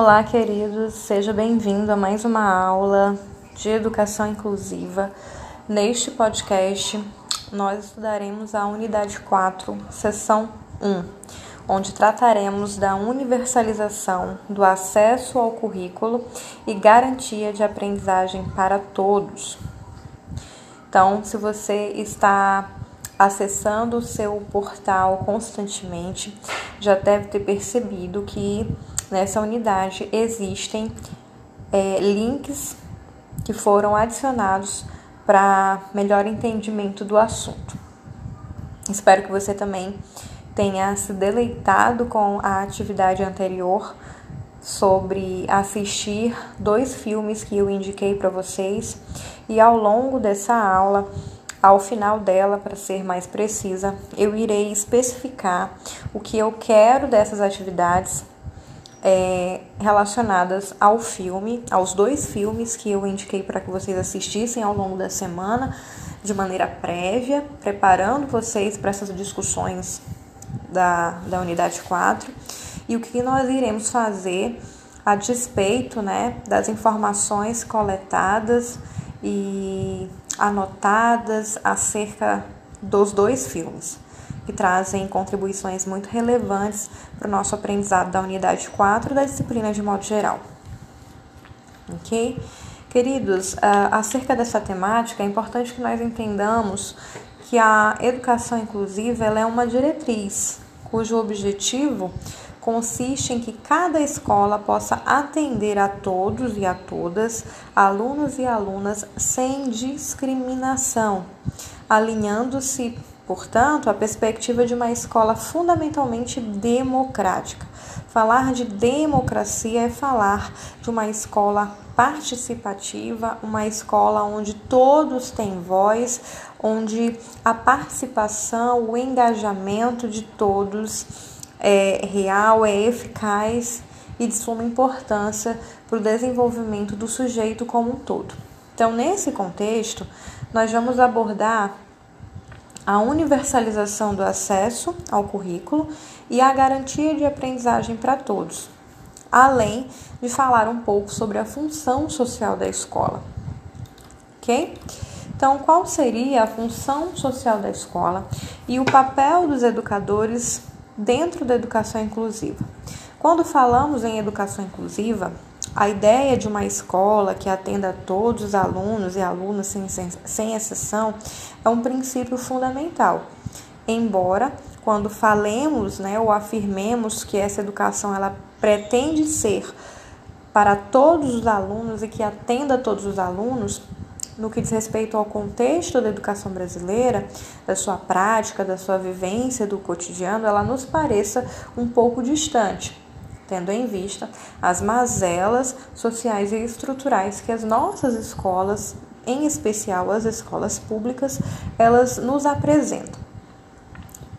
Olá, queridos, seja bem-vindo a mais uma aula de educação inclusiva. Neste podcast, nós estudaremos a unidade 4, seção 1, onde trataremos da universalização do acesso ao currículo e garantia de aprendizagem para todos. Então, se você está acessando o seu portal constantemente, já deve ter percebido que nessa unidade existem é, links que foram adicionados para melhor entendimento do assunto. Espero que você também tenha se deleitado com a atividade anterior sobre assistir dois filmes que eu indiquei para vocês e ao longo dessa aula ao final dela, para ser mais precisa, eu irei especificar o que eu quero dessas atividades é, relacionadas ao filme, aos dois filmes que eu indiquei para que vocês assistissem ao longo da semana, de maneira prévia, preparando vocês para essas discussões da, da unidade 4 e o que nós iremos fazer a despeito né, das informações coletadas e anotadas acerca dos dois filmes, que trazem contribuições muito relevantes para o nosso aprendizado da unidade 4 da disciplina de modo geral. Ok? Queridos, uh, acerca dessa temática, é importante que nós entendamos que a educação inclusiva é uma diretriz cujo objetivo consiste em que cada escola possa atender a todos e a todas, alunos e alunas, sem discriminação, alinhando-se, portanto, a perspectiva de uma escola fundamentalmente democrática. Falar de democracia é falar de uma escola participativa, uma escola onde todos têm voz, onde a participação, o engajamento de todos é real, é eficaz e de suma importância para o desenvolvimento do sujeito como um todo. Então, nesse contexto, nós vamos abordar a universalização do acesso ao currículo e a garantia de aprendizagem para todos, além de falar um pouco sobre a função social da escola. Ok? Então, qual seria a função social da escola e o papel dos educadores dentro da educação inclusiva. Quando falamos em educação inclusiva, a ideia de uma escola que atenda a todos os alunos e alunas sem, sem, exceção é um princípio fundamental. Embora, quando falemos né, ou afirmemos que essa educação ela pretende ser para todos os alunos e que atenda a todos os alunos, no que diz respeito ao contexto da educação brasileira, da sua prática, da sua vivência do cotidiano, ela nos pareça um pouco distante, tendo em vista as mazelas sociais e estruturais que as nossas escolas, em especial as escolas públicas, elas nos apresentam.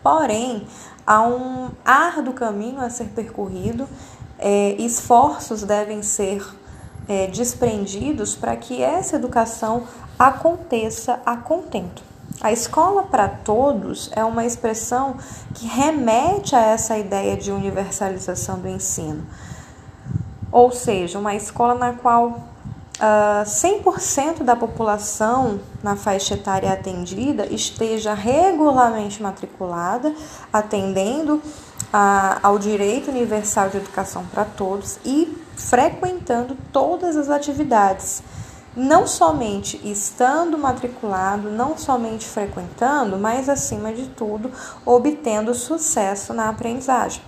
Porém, há um árduo caminho a ser percorrido, é, esforços devem ser é, desprendidos para que essa educação aconteça a contento. A escola para todos é uma expressão que remete a essa ideia de universalização do ensino. Ou seja, uma escola na qual uh, ah, 100% da população na faixa etária atendida esteja regularmente matriculada, atendendo a, ao direito universal de educação para todos e frequentando todas as atividades. Não somente estando matriculado, não somente frequentando, mas acima de tudo, obtendo sucesso na aprendizagem.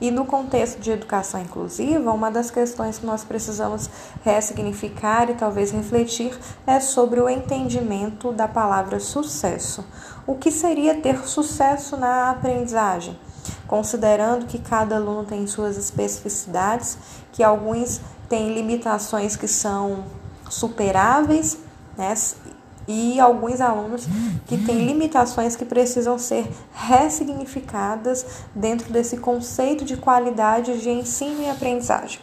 E no contexto de educação inclusiva, uma das questões que nós precisamos ressignificar e talvez refletir é sobre o entendimento da palavra sucesso. O que seria ter sucesso na aprendizagem? considerando que cada aluno tem suas especificidades, que alguns têm limitações que são superáveis, né? E alguns alunos que têm limitações que precisam ser ressignificadas dentro desse conceito de qualidade de ensino e aprendizagem.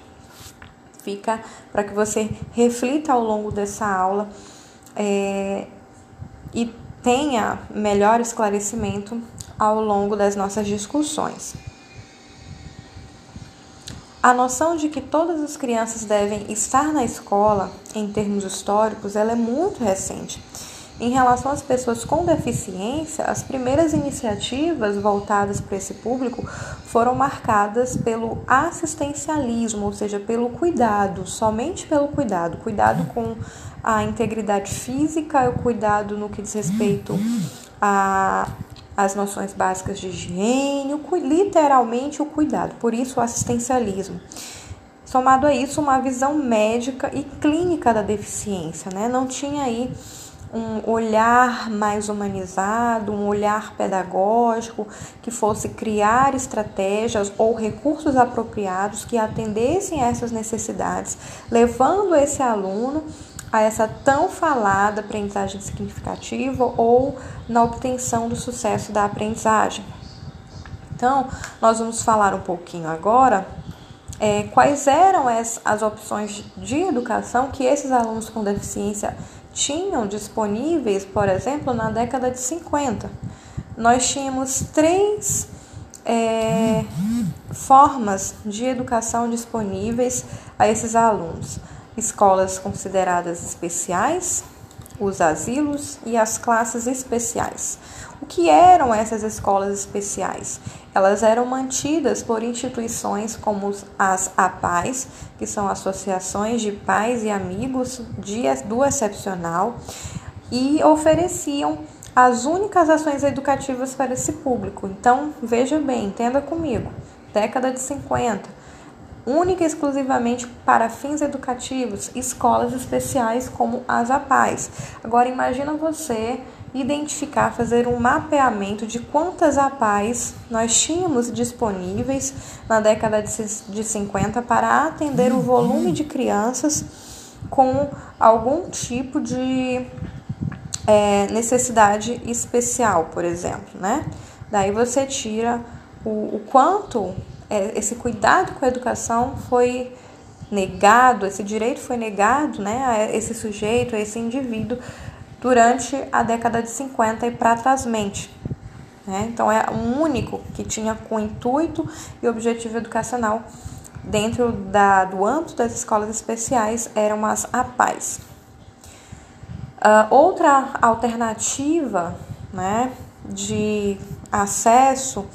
Fica para que você reflita ao longo dessa aula é, e tenha melhor esclarecimento ao longo das nossas discussões. A noção de que todas as crianças devem estar na escola, em termos históricos, ela é muito recente. Em relação às pessoas com deficiência, as primeiras iniciativas voltadas para esse público foram marcadas pelo assistencialismo, ou seja, pelo cuidado, somente pelo cuidado, cuidado com a integridade física, o cuidado no que diz respeito a as noções básicas de higiene, literalmente o cuidado, por isso o assistencialismo. Somado a isso, uma visão médica e clínica da deficiência, né? Não tinha aí um olhar mais humanizado, um olhar pedagógico que fosse criar estratégias ou recursos apropriados que atendessem a essas necessidades, levando esse aluno a essa tão falada aprendizagem significativa ou na obtenção do sucesso da aprendizagem. Então, nós vamos falar um pouquinho agora é, quais eram as, as opções de educação que esses alunos com deficiência tinham disponíveis, por exemplo, na década de 50. Nós tínhamos três é, formas de educação disponíveis a esses alunos: escolas consideradas especiais, os asilos e as classes especiais. O que eram essas escolas especiais? Elas eram mantidas por instituições como as APAES, que são associações de pais e amigos de, do excepcional, e ofereciam as únicas ações educativas para esse público. Então, veja bem, entenda comigo, década de 50, única e exclusivamente para fins educativos, escolas especiais como as APAES. Agora imagina você identificar, fazer um mapeamento de quantas APAES nós tínhamos disponíveis na década de 50 para atender o volume de crianças com algum tipo de é, necessidade especial, por exemplo, né? Daí você tira o, o quanto esse cuidado com a educação foi negado, esse direito foi negado né, a esse sujeito, a esse indivíduo, durante a década de 50 e para trás mente. Né? Então, é o único que tinha com intuito e objetivo educacional dentro da, do âmbito das escolas especiais eram as APAES. Uh, outra alternativa né, de acesso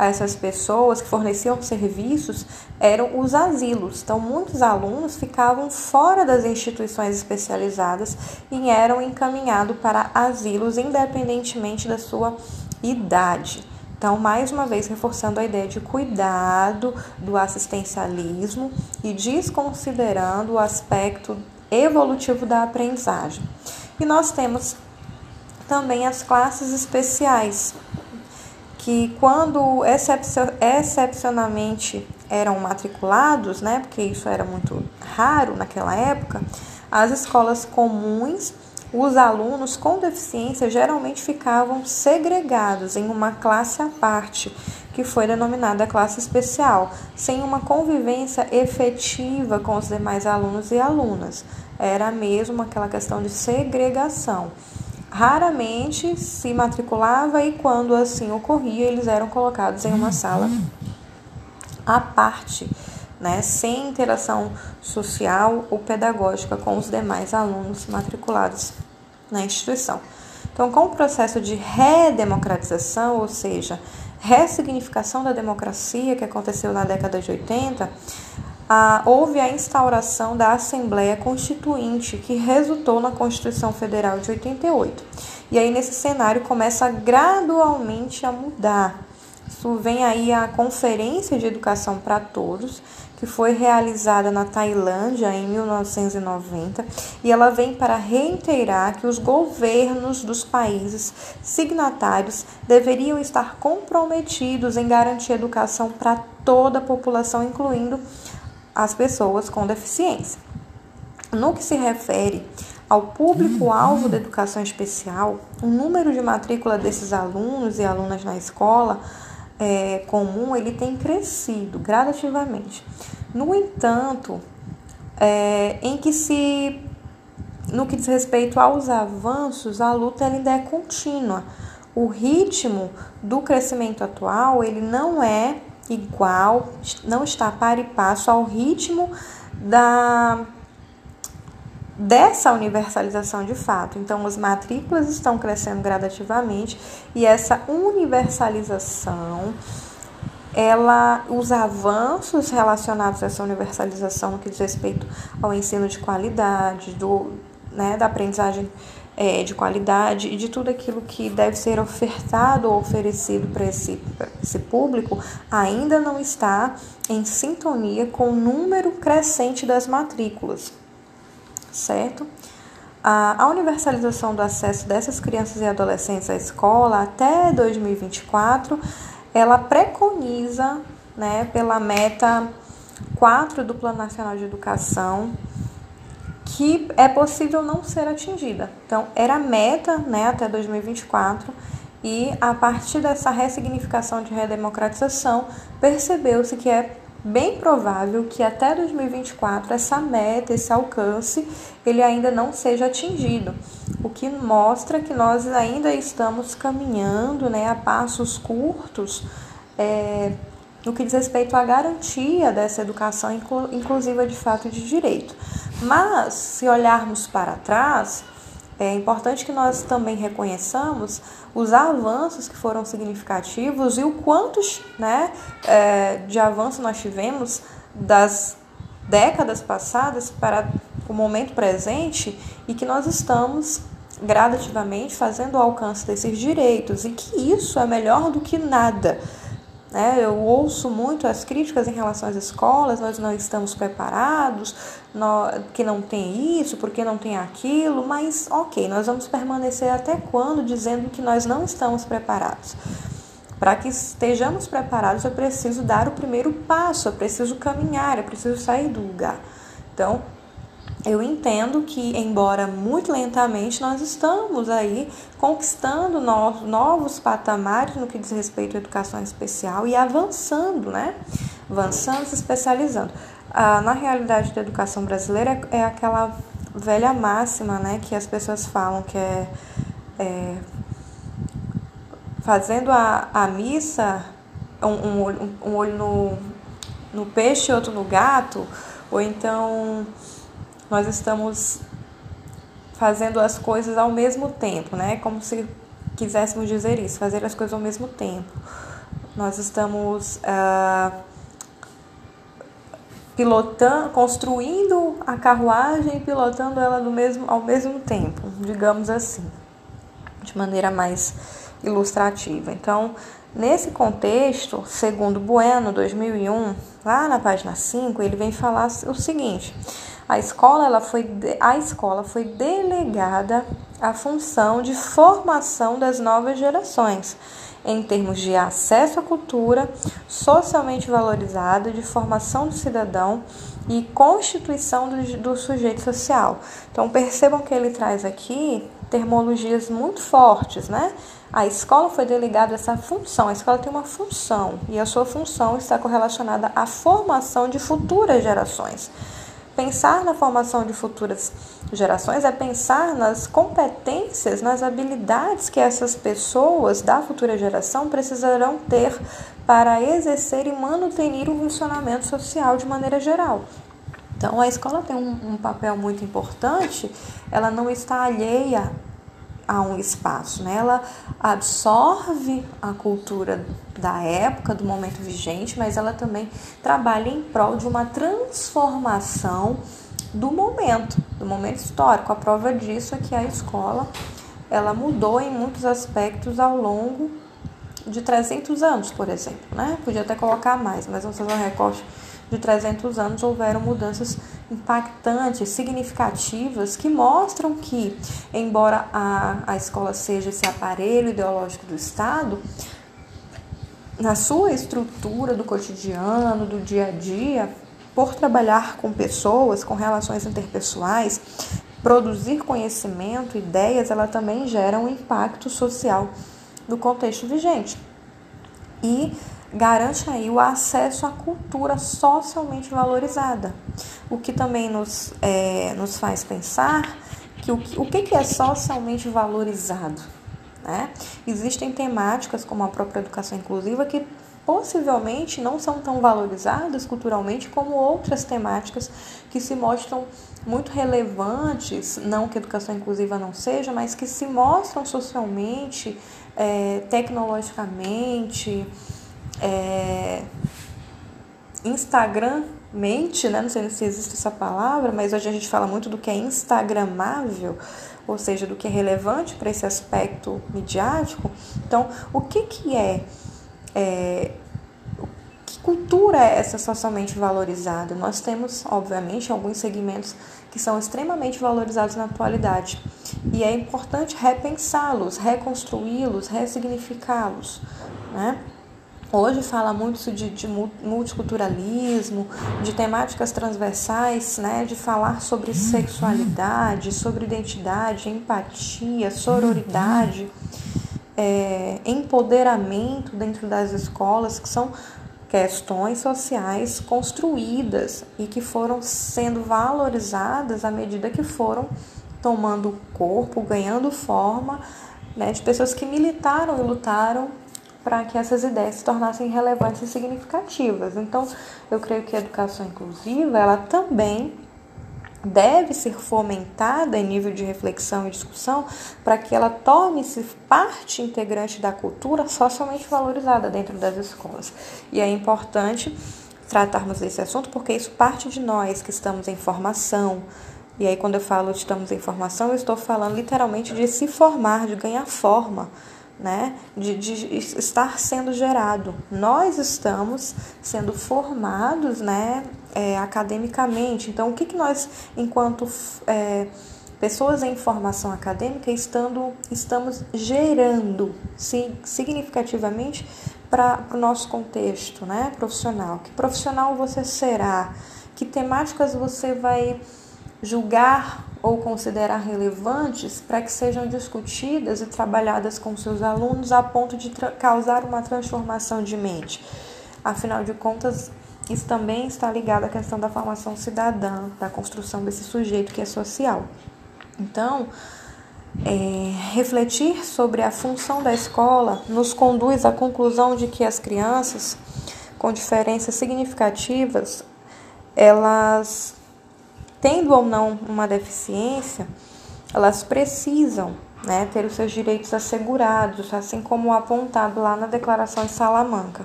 a essas pessoas que forneciam serviços eram os asilos. Então, muitos alunos ficavam fora das instituições especializadas e eram encaminhados para asilos, independentemente da sua idade. Então, mais uma vez, reforçando a ideia de cuidado do assistencialismo e desconsiderando o aspecto evolutivo da aprendizagem. E nós temos também as classes especiais, que quando excepcionalmente eram matriculados, né, porque isso era muito raro naquela época, as escolas comuns, os alunos com deficiência geralmente ficavam segregados em uma classe à parte, que foi denominada classe especial, sem uma convivência efetiva com os demais alunos e alunas. Era mesmo aquela questão de segregação raramente se matriculava e quando assim ocorria, eles eram colocados em uma sala à parte, né, sem interação social ou pedagógica com os demais alunos matriculados na instituição. Então, com o processo de redemocratização, ou seja, ressignificação da democracia que aconteceu na década de 80, ah, houve a instauração da Assembleia Constituinte, que resultou na Constituição Federal de 88. E aí, nesse cenário, começa gradualmente a mudar. Isso vem aí a Conferência de Educação para Todos, que foi realizada na Tailândia em 1990, e ela vem para reiterar que os governos dos países signatários deveriam estar comprometidos em garantir educação para toda a população, incluindo as pessoas com deficiência. No que se refere ao público-alvo da educação especial, o número de matrícula desses alunos e alunas na escola é, comum ele tem crescido gradativamente. No entanto, é, em que se no que diz respeito aos avanços, a luta ainda é contínua. O ritmo do crescimento atual ele não é igual, não está para e passo ao ritmo da dessa universalização de fato. Então, as matrículas estão crescendo gradativamente e essa universalização, ela, os avanços relacionados a essa universalização no que diz respeito ao ensino de qualidade, do, né, da aprendizagem é, de qualidade e de tudo aquilo que deve ser ofertado ou oferecido para esse, esse público, ainda não está em sintonia com o número crescente das matrículas certo? A, universalização do acesso dessas crianças e adolescentes à escola até 2024, ela preconiza, né, pela meta 4 do Plano Nacional de Educação, que é possível não ser atingida. Então, era meta, né, até 2024, e a partir dessa ressignificação de redemocratização, percebeu-se que é bem provável que até 2024 essa meta, esse alcance, ele ainda não seja atingido, o que mostra que nós ainda estamos caminhando né, a passos curtos é, no que diz respeito à garantia dessa educação inclusiva de fato de direito. Mas, se olharmos para trás, é importante que nós também reconheçamos os avanços que foram significativos e o quantos né, é, de avanço nós tivemos das décadas passadas para o momento presente e que nós estamos gradativamente fazendo o alcance desses direitos e que isso é melhor do que nada. Né? Eu ouço muito as críticas em relação às escolas, nós não estamos preparados, que não tem isso, porque não tem aquilo, mas ok, nós vamos permanecer até quando dizendo que nós não estamos preparados? Para que estejamos preparados, eu preciso dar o primeiro passo, eu preciso caminhar, eu preciso sair do lugar. Então, eu entendo que, embora muito lentamente, nós estamos aí conquistando novos patamares no que diz respeito à educação especial e avançando, né? Avançando, se especializando. Ah, na realidade da educação brasileira é, é aquela velha máxima, né? Que as pessoas falam que é, é fazendo a, a missa, um, um, um olho no, no peixe e outro no gato, ou então nós estamos fazendo as coisas ao mesmo tempo, né? Como se quiséssemos dizer isso, fazer as coisas ao mesmo tempo. Nós estamos uh, pilotando, construindo a carruagem e pilotando ela do mesmo, ao mesmo tempo, digamos assim, de maneira mais ilustrativa. Então, nesse contexto, segundo Bueno, 2001, lá na página 5, ele vem falar o seguinte: a escola, ela foi, a escola foi delegada a função de formação das novas gerações, em termos de acesso à cultura socialmente valorizada, de formação do cidadão e constituição do, do sujeito social. Então percebam que ele traz aqui termologias muito fortes, né? A escola foi delegada essa função, a escola tem uma função e a sua função está correlacionada à formação de futuras gerações. Pensar na formação de futuras gerações é pensar nas competências, nas habilidades que essas pessoas da futura geração precisarão ter para exercer e manter o funcionamento social de maneira geral. Então, a escola tem um, um papel muito importante, ela não está alheia a um espaço, né? ela absorve a cultura da época, do momento vigente, mas ela também trabalha em prol de uma transformação do momento, do momento histórico. A prova disso é que a escola ela mudou em muitos aspectos ao longo de 300 anos, por exemplo, né? Podia até colocar mais, mas vamos fazer um recorte de 300 anos houveram mudanças impactantes, significativas, que mostram que, embora a, a escola seja esse aparelho ideológico do Estado, na sua estrutura do cotidiano, do dia a dia, por trabalhar com pessoas, com relações interpessoais, produzir conhecimento, ideias, ela também gera um impacto social no contexto vigente. E garante aí o acesso à cultura socialmente valorizada, o que também nos, é, nos faz pensar que o, o que é socialmente valorizado. Né? Existem temáticas como a própria educação inclusiva que possivelmente não são tão valorizadas culturalmente como outras temáticas que se mostram muito relevantes, não que a educação inclusiva não seja, mas que se mostram socialmente, é, tecnologicamente, é, Instagrammente, né? não sei se existe essa palavra, mas hoje a gente fala muito do que é instagramável, ou seja, do que é relevante para esse aspecto midiático. Então, o que, que é, é que cultura é essa socialmente valorizada? Nós temos, obviamente, alguns segmentos que são extremamente valorizados na atualidade. E é importante repensá-los, reconstruí-los, ressignificá-los. Né? Hoje fala muito de, de, multiculturalismo, de temáticas transversais, né? de falar sobre sexualidade, sobre identidade, empatia, sororidade, é, empoderamento dentro das escolas, que são questões sociais construídas e que foram sendo valorizadas à medida que foram tomando corpo, ganhando forma, né, de pessoas que militaram e lutaram para que essas ideias se tornassem relevantes e significativas. Então, eu creio que a educação inclusiva, ela também deve ser fomentada em nível de reflexão e discussão para que ela torne-se parte integrante da cultura socialmente valorizada dentro das escolas. E é importante tratarmos desse assunto porque isso parte de nós que estamos em formação. E aí, quando eu falo estamos em formação, eu estou falando literalmente de se formar, de ganhar forma né, de, de, estar sendo gerado. Nós estamos sendo formados né, é, academicamente. Então, o que, que nós, enquanto é, pessoas em formação acadêmica, estando, estamos gerando significativamente para o nosso contexto né, profissional? Que profissional você será? Que temáticas você vai julgar ou considerar relevantes para que sejam discutidas e trabalhadas com seus alunos a ponto de causar uma transformação de mente. Afinal de contas, isso também está ligado à questão da formação cidadã, da construção desse sujeito que é social. Então, é, refletir sobre a função da escola nos conduz à conclusão de que as crianças com diferenças significativas elas tendo ou não uma deficiência, elas precisam né, ter os seus direitos assegurados, assim como apontado lá na Declaração de Salamanca.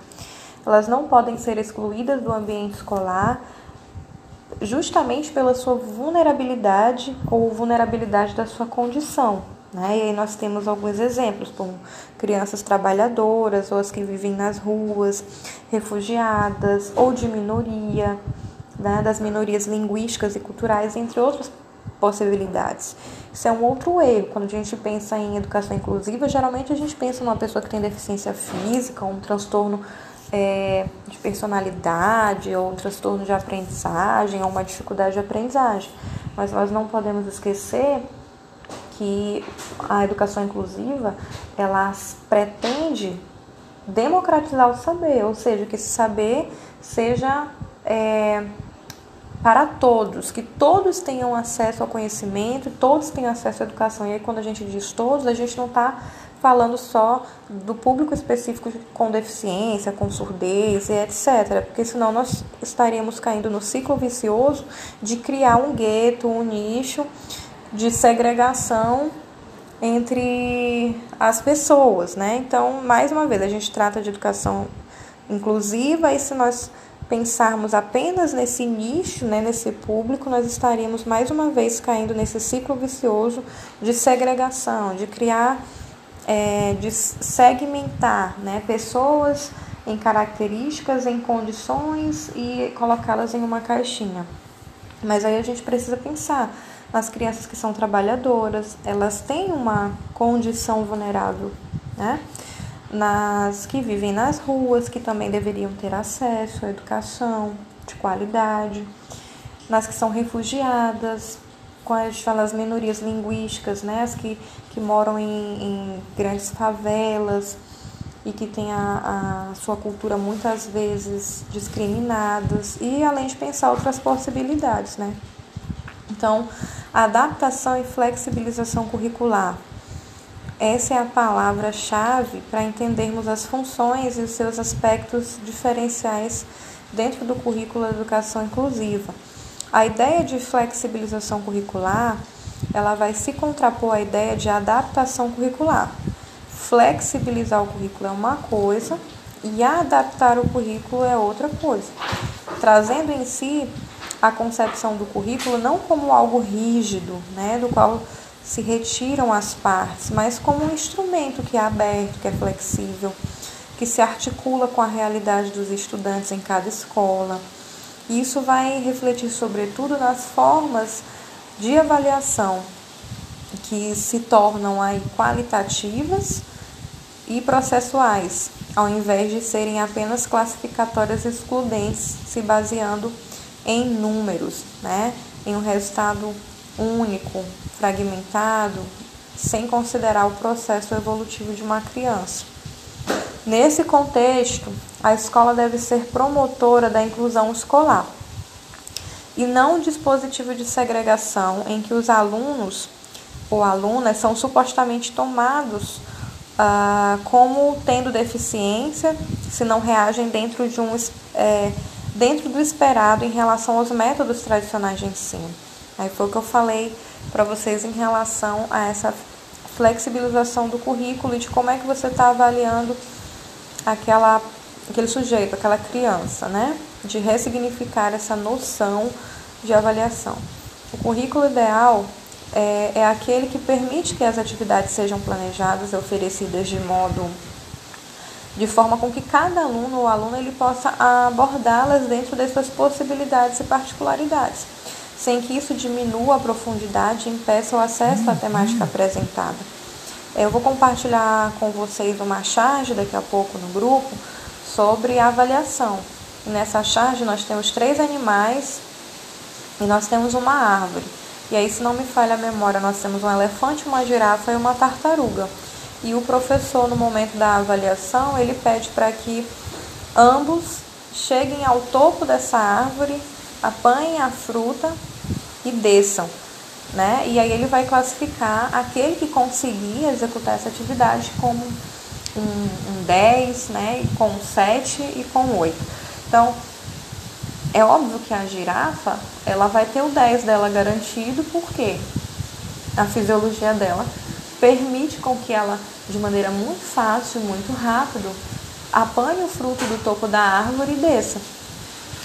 Elas não podem ser excluídas do ambiente escolar justamente pela sua vulnerabilidade ou vulnerabilidade da sua condição. Né? E aí nós temos alguns exemplos, como crianças trabalhadoras, ou as que vivem nas ruas, refugiadas ou de minoria, né, das minorias linguísticas e culturais, entre outras possibilidades. Isso é um outro erro. Quando a gente pensa em educação inclusiva, geralmente a gente pensa numa pessoa que tem deficiência física, um transtorno é, de personalidade, ou um transtorno de aprendizagem, ou uma dificuldade de aprendizagem. Mas nós não podemos esquecer que a educação inclusiva ela pretende democratizar o saber, ou seja, que esse saber seja é, para todos, que todos tenham acesso ao conhecimento, todos tenham acesso à educação. E aí, quando a gente diz todos, a gente não está falando só do público específico com deficiência, com surdez etc. Porque senão nós estaríamos caindo no ciclo vicioso de criar um gueto, um nicho de segregação entre as pessoas, né? Então, mais uma vez, a gente trata de educação inclusiva e se nós pensarmos apenas nesse nicho, né, nesse público, nós estaríamos mais uma vez caindo nesse ciclo vicioso de segregação, de criar, é, de segmentar né, pessoas em características, em condições e colocá-las em uma caixinha. Mas aí a gente precisa pensar nas crianças que são trabalhadoras, elas têm uma condição vulnerável, né? Nas que vivem nas ruas, que também deveriam ter acesso à educação de qualidade, nas que são refugiadas, com as, as minorias linguísticas, né, as que, que moram em, em grandes favelas e que têm a, a sua cultura muitas vezes discriminadas, e além de pensar outras possibilidades, né. Então, adaptação e flexibilização curricular essa é a palavra-chave para entendermos as funções e os seus aspectos diferenciais dentro do currículo da educação inclusiva. A ideia de flexibilização curricular, ela vai se contrapor à ideia de adaptação curricular. Flexibilizar o currículo é uma coisa e adaptar o currículo é outra coisa, trazendo em si a concepção do currículo não como algo rígido, né, do qual se retiram as partes, mas como um instrumento que é aberto, que é flexível, que se articula com a realidade dos estudantes em cada escola. E isso vai refletir, sobretudo, nas formas de avaliação que se tornam aí qualitativas e processuais, ao invés de serem apenas classificatórias excludentes, se baseando em números, né? em um resultado único, fragmentado, sem considerar o processo evolutivo de uma criança. Nesse contexto, a escola deve ser promotora da inclusão escolar e não um dispositivo de segregação em que os alunos ou alunas são supostamente tomados ah, como tendo deficiência se não reagem dentro de um é, dentro do esperado em relação aos métodos tradicionais de ensino. Aí foi o que eu falei para vocês em relação a essa flexibilização do currículo e de como é que você está avaliando aquela, aquele sujeito, aquela criança, né? De ressignificar essa noção de avaliação. O currículo ideal é, é aquele que permite que as atividades sejam planejadas e oferecidas de modo de forma com que cada aluno ou aluna ele possa abordá-las dentro das suas possibilidades e particularidades, sem que isso diminua a profundidade e impeça o acesso à temática apresentada. Eu vou compartilhar com vocês uma charge daqui a pouco no grupo sobre avaliação. E nessa charge nós temos três animais e nós temos uma árvore. E aí, se não me falha a memória, nós temos um elefante, uma girafa e uma tartaruga. E o professor, no momento da avaliação, ele pede para que ambos cheguem ao topo dessa árvore, apanhem a fruta e desçam né? E aí ele vai classificar aquele que conseguir executar essa atividade como um, um 10, né? Com 7 e com 8. Então, é óbvio que a girafa, ela vai ter o 10 dela garantido, porque a fisiologia dela permite com que ela, de maneira muito fácil, muito rápido, apanhe o fruto do topo da árvore e desça.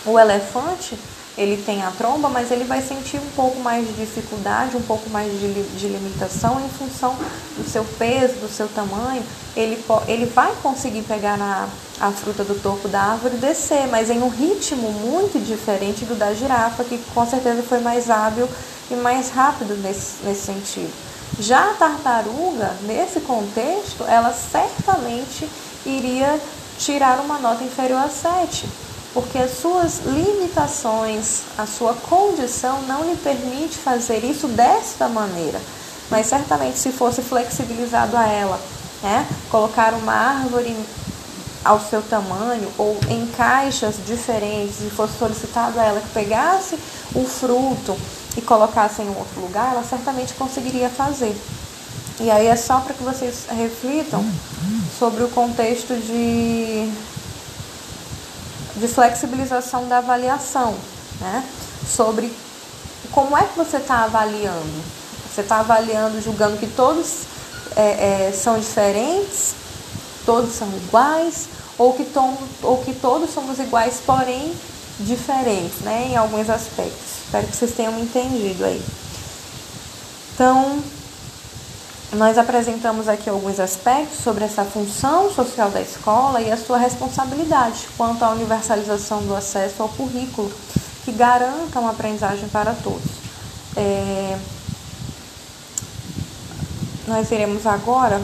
O elefante, ele tem a tromba, mas ele vai sentir um pouco mais de dificuldade, um pouco mais de, de limitação em função do seu peso, do seu tamanho. Ele, ele vai conseguir pegar na, a fruta do topo da árvore e descer, mas em um ritmo muito diferente do da girafa, que com certeza foi mais hábil e mais rápido nesse, nesse sentido. Já a tartaruga, nesse contexto, ela certamente iria tirar uma nota inferior a 7 porque as suas limitações, a sua condição não lhe permite fazer isso desta maneira. Mas certamente se fosse flexibilizado a ela, né, colocar uma árvore ao seu tamanho ou em caixas diferentes e fosse solicitado a ela que pegasse o fruto e colocasse em outro lugar, ela certamente conseguiria fazer. E aí é só para que vocês reflitam sobre o contexto de de flexibilização da avaliação, né? Sobre como é que você está avaliando. Você está avaliando, julgando que todos é, é, são diferentes, todos são iguais, ou que, tom, ou que todos somos iguais, porém diferentes, né? Em alguns aspectos. Espero que vocês tenham entendido aí. Então, nós apresentamos aqui alguns aspectos sobre essa função social da escola e a sua responsabilidade quanto à universalização do acesso ao currículo que garanta uma aprendizagem para todos. É... Nós iremos agora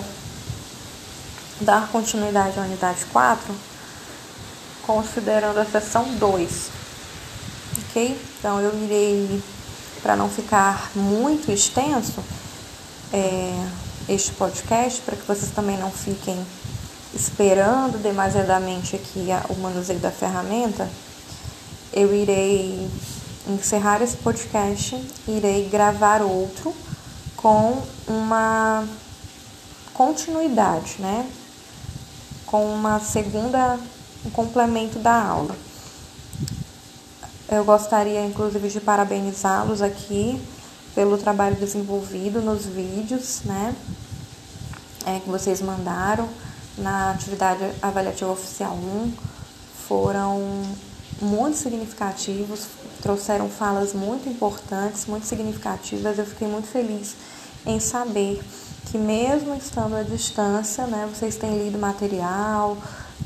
dar continuidade à unidade 4, considerando a seção 2. Ok? Então eu irei, para não ficar muito extenso, é, este podcast para que vocês também não fiquem esperando demasiadamente aqui o manuseio da ferramenta, eu irei encerrar esse podcast, irei gravar outro com uma continuidade, né? Com uma segunda, um complemento da aula. Eu gostaria, inclusive, de parabenizá-los aqui pelo trabalho desenvolvido nos vídeos, né? É, que vocês mandaram na atividade avaliativa oficial 1 foram muito significativos, trouxeram falas muito importantes, muito significativas. Eu fiquei muito feliz em saber que mesmo estando à distância, né, vocês têm lido material,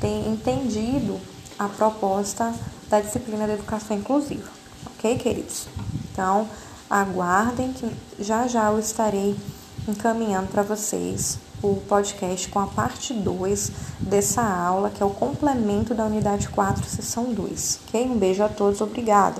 têm entendido a proposta da disciplina da educação inclusiva. Ok, queridos? Então, aguardem que já já eu estarei encaminhando para vocês o podcast com a parte 2 dessa aula, que é o complemento da unidade 4, sessão 2. Ok? Um beijo a todos, obrigada.